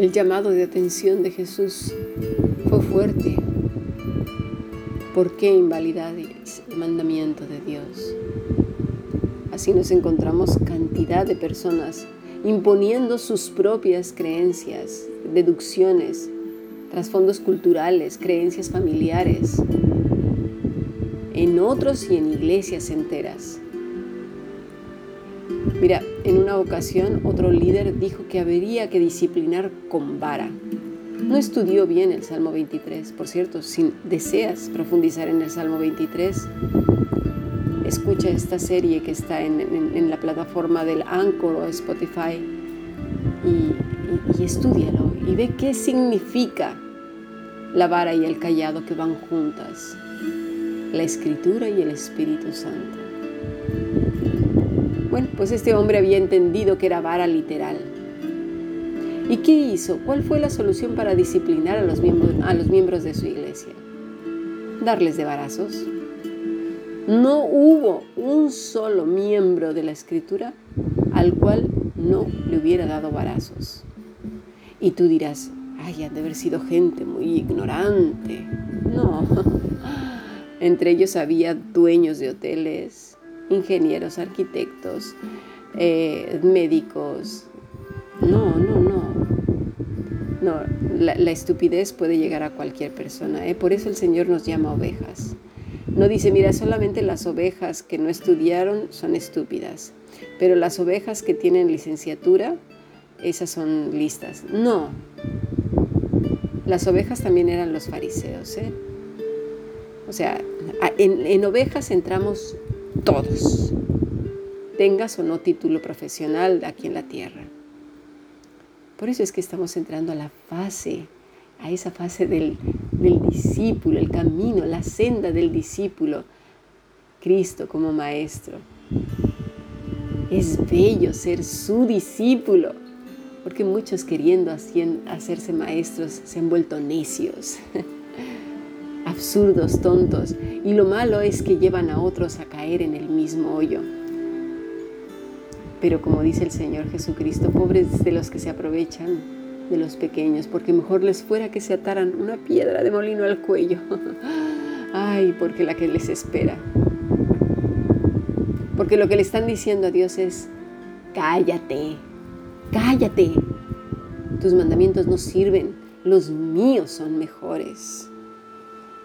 El llamado de atención de Jesús fue fuerte. ¿Por qué invalidar el mandamiento de Dios? Así nos encontramos cantidad de personas imponiendo sus propias creencias, deducciones, trasfondos culturales, creencias familiares, en otros y en iglesias enteras. Mira, en una ocasión otro líder dijo que habría que disciplinar con vara. No estudió bien el Salmo 23. Por cierto, si deseas profundizar en el Salmo 23, escucha esta serie que está en, la plataforma del Anchor o Spotify y, y, estudialo y ve qué significa la vara y el callado que van juntas, la escritura y el Espíritu Santo. Bueno, pues este hombre había entendido que era vara literal. ¿Y qué hizo? ¿Cuál fue la solución para disciplinar a los miembros, de su iglesia? Darles de varazos. No hubo un solo miembro de la escritura al cual no le hubiera dado varazos. Y tú dirás, ay, han de haber sido gente muy ignorante. No, entre ellos había dueños de hoteles, ingenieros, arquitectos, eh, médicos. No, no, no. No, la, estupidez puede llegar a cualquier persona. ¿eh? Por eso el Señor nos llama ovejas. No dice, mira, solamente las ovejas que no estudiaron son estúpidas, pero las ovejas que tienen licenciatura, esas son listas. No, las ovejas también eran los fariseos. ¿eh? O sea, en, ovejas entramos todos, tengas o no título profesional aquí en la tierra. Por eso es que estamos entrando a la fase a esa fase del, discípulo, el camino, la senda del discípulo, Cristo como maestro. Es bello ser su discípulo, porque muchos queriendo hacerse maestros se han vuelto necios, absurdos, tontos, y lo malo es que llevan a otros a caer en el mismo hoyo. Pero como dice el Señor Jesucristo, pobres de los que se aprovechan de los pequeños, porque mejor les fuera que se ataran una piedra de molino al cuello. Ay, porque la que les espera. Porque lo que le están diciendo a Dios es, cállate, cállate. Tus mandamientos no sirven, los míos son mejores.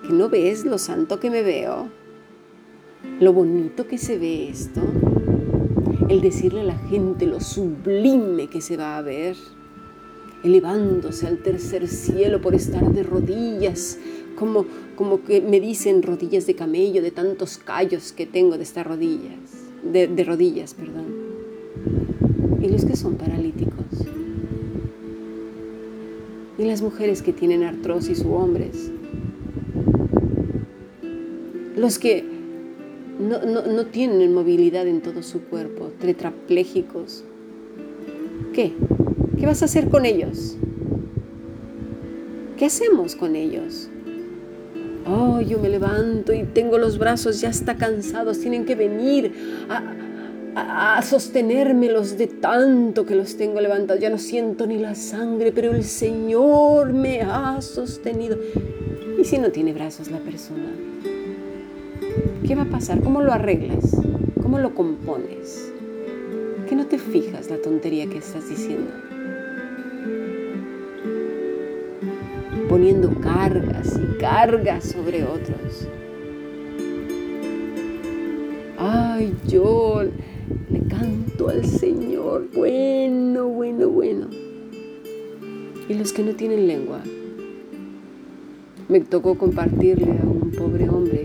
¿Que no ves lo santo que me veo? Lo bonito que se ve esto. El decirle a la gente lo sublime que se va a ver elevándose al tercer cielo por estar de rodillas, como, como que me dicen rodillas de camello de tantos callos que tengo de estas rodillas, de, de rodillas, perdón. Y los que son paralíticos. Y las mujeres que tienen artrosis u hombres. Los que no, no, no tienen movilidad en todo su cuerpo, tetrapléjicos. ¿Qué? ¿Qué vas a hacer con ellos? ¿Qué hacemos con ellos? Oh, yo me levanto y tengo los brazos ya está cansados, tienen que venir a, a, sostenérmelos de tanto que los tengo levantados. Ya no siento ni la sangre, pero el Señor me ha sostenido. ¿Y si no tiene brazos la persona? ¿Qué va a pasar? ¿Cómo lo arreglas? ¿Cómo lo compones? ¿Que no te fijas la tontería que estás diciendo? poniendo cargas y cargas sobre otros. Ay, yo le canto al Señor, bueno, bueno, bueno. Y los que no tienen lengua, me tocó compartirle a un pobre hombre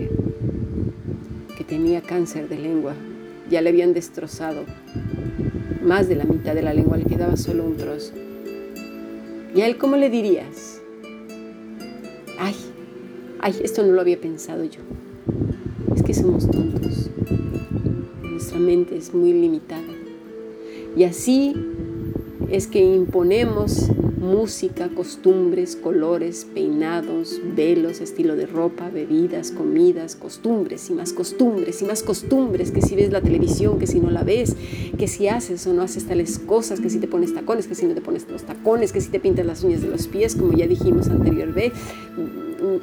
tenía cáncer de lengua. Ya le habían destrozado más de la mitad de la lengua, le quedaba solo un trozo. ¿Y a él cómo le dirías? ay, ay, esto no lo había pensado yo. Es que somos tontos. Nuestra mente es muy limitada. Y así es que imponemos música, costumbres, colores, peinados, velos, estilo de ropa, bebidas, comidas, costumbres y más costumbres y más costumbres, que si ves la televisión, que si no la ves, que si haces o no haces tales cosas, que si te pones tacones, que si no te pones los tacones, que si te pintas las uñas de los pies, como ya dijimos anterior,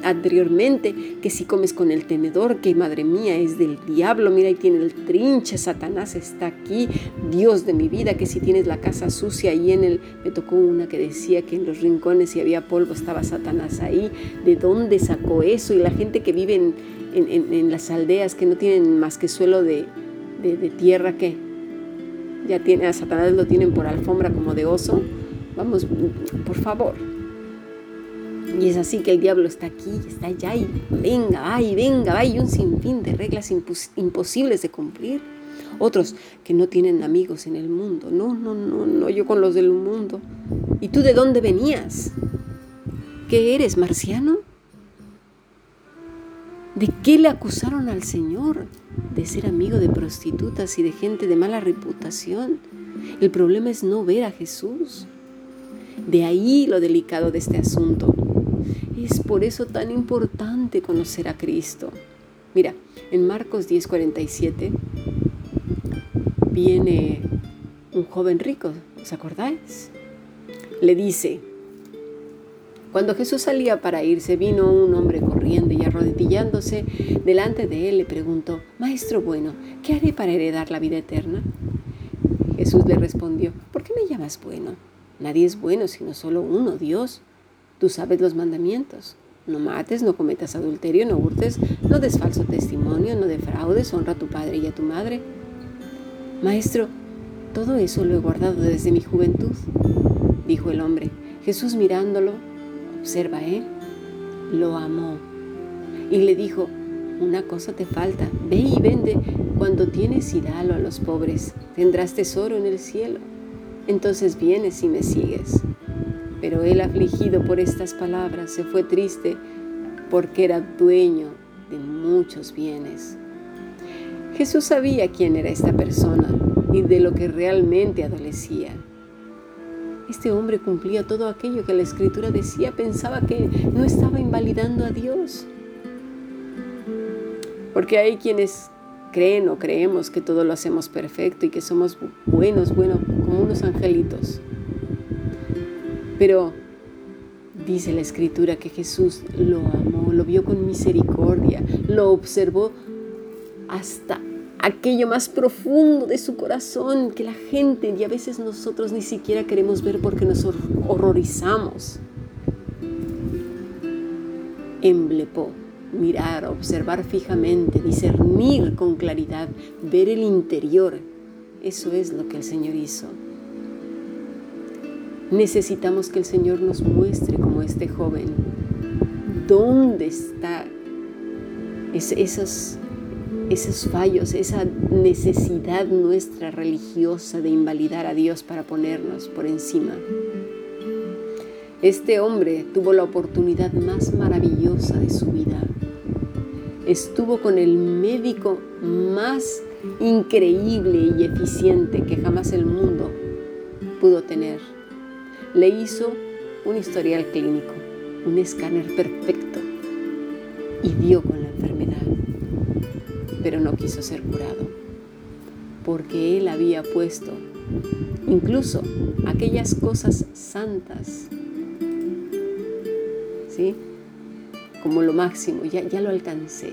anteriormente, que si comes con el tenedor, que madre mía es del diablo, mira ahí tiene el trinche, Satanás está aquí, Dios de mi vida, que si tienes la casa sucia ahí en el, me tocó una que decía que en los rincones si había polvo estaba Satanás ahí, ¿de dónde sacó eso? Y la gente que vive en, en, las aldeas que no tienen más que suelo de, de, de tierra, que ya tiene, a Satanás lo tienen por alfombra como de oso, vamos, por favor, y es así que el diablo está aquí, está allá y venga, va venga, va y un sinfín de reglas imposibles de cumplir. Otros que no tienen amigos en el mundo. No, no, no, no, yo con los del mundo. ¿Y tú de dónde venías? ¿Qué eres, marciano? ¿De qué le acusaron al Señor? De ser amigo de prostitutas y de gente de mala reputación. El problema es no ver a Jesús. De ahí lo delicado de este asunto. Es por eso tan importante conocer a Cristo. Mira, en Marcos 10:47 viene un joven rico, ¿os acordáis? Le dice, cuando Jesús salía para irse, vino un hombre corriendo y arrodillándose delante de él le preguntó, Maestro bueno, ¿qué haré para heredar la vida eterna? Jesús le respondió, ¿por qué me llamas bueno? Nadie es bueno sino solo uno, Dios. Tú sabes los mandamientos. No mates, no cometas adulterio, no hurtes, no des falso testimonio, no defraudes, honra a tu padre y a tu madre. Maestro, todo eso lo he guardado desde mi juventud, dijo el hombre. Jesús mirándolo, observa, ¿eh? Lo amó y le dijo, una cosa te falta, ve y vende cuando tienes y dalo a los pobres, tendrás tesoro en el cielo. Entonces vienes y me sigues. Pero él afligido por estas palabras se fue triste porque era dueño de muchos bienes. Jesús sabía quién era esta persona y de lo que realmente adolecía. Este hombre cumplía todo aquello que la escritura decía, pensaba que no estaba invalidando a Dios. Porque hay quienes creen o creemos que todo lo hacemos perfecto y que somos buenos, bueno, como unos angelitos. Pero dice la escritura que Jesús lo amó, lo vio con misericordia, lo observó hasta aquello más profundo de su corazón que la gente y a veces nosotros ni siquiera queremos ver porque nos horrorizamos. Emblepó, mirar, observar fijamente, discernir con claridad, ver el interior. Eso es lo que el Señor hizo. Necesitamos que el Señor nos muestre como este joven dónde está esos, esos fallos, esa necesidad nuestra religiosa de invalidar a Dios para ponernos por encima. Este hombre tuvo la oportunidad más maravillosa de su vida. Estuvo con el médico más increíble y eficiente que jamás el mundo pudo tener le hizo un historial clínico, un escáner perfecto y dio con la enfermedad, pero no quiso ser curado, porque él había puesto incluso aquellas cosas santas, ¿sí? Como lo máximo, ya, ya lo alcancé,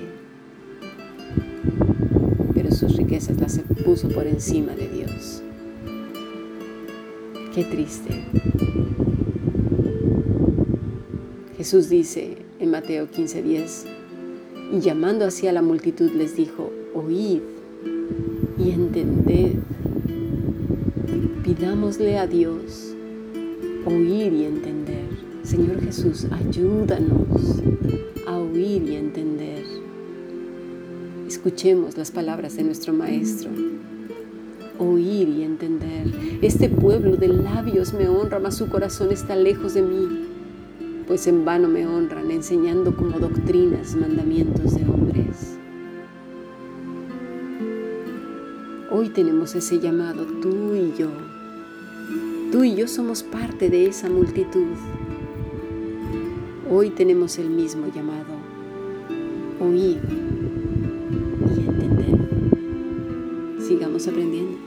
pero sus riquezas las puso por encima de Dios. Qué triste. Jesús dice en Mateo 15:10, y llamando hacia la multitud les dijo, oíd y entended. Pidámosle a Dios oír y entender. Señor Jesús, ayúdanos a oír y entender. Escuchemos las palabras de nuestro Maestro oír y entender. Este pueblo de labios me honra, mas su corazón está lejos de mí, pues en vano me honran, enseñando como doctrinas mandamientos de hombres. Hoy tenemos ese llamado, tú y yo. Tú y yo somos parte de esa multitud. Hoy tenemos el mismo llamado. Oír y entender. Sigamos aprendiendo.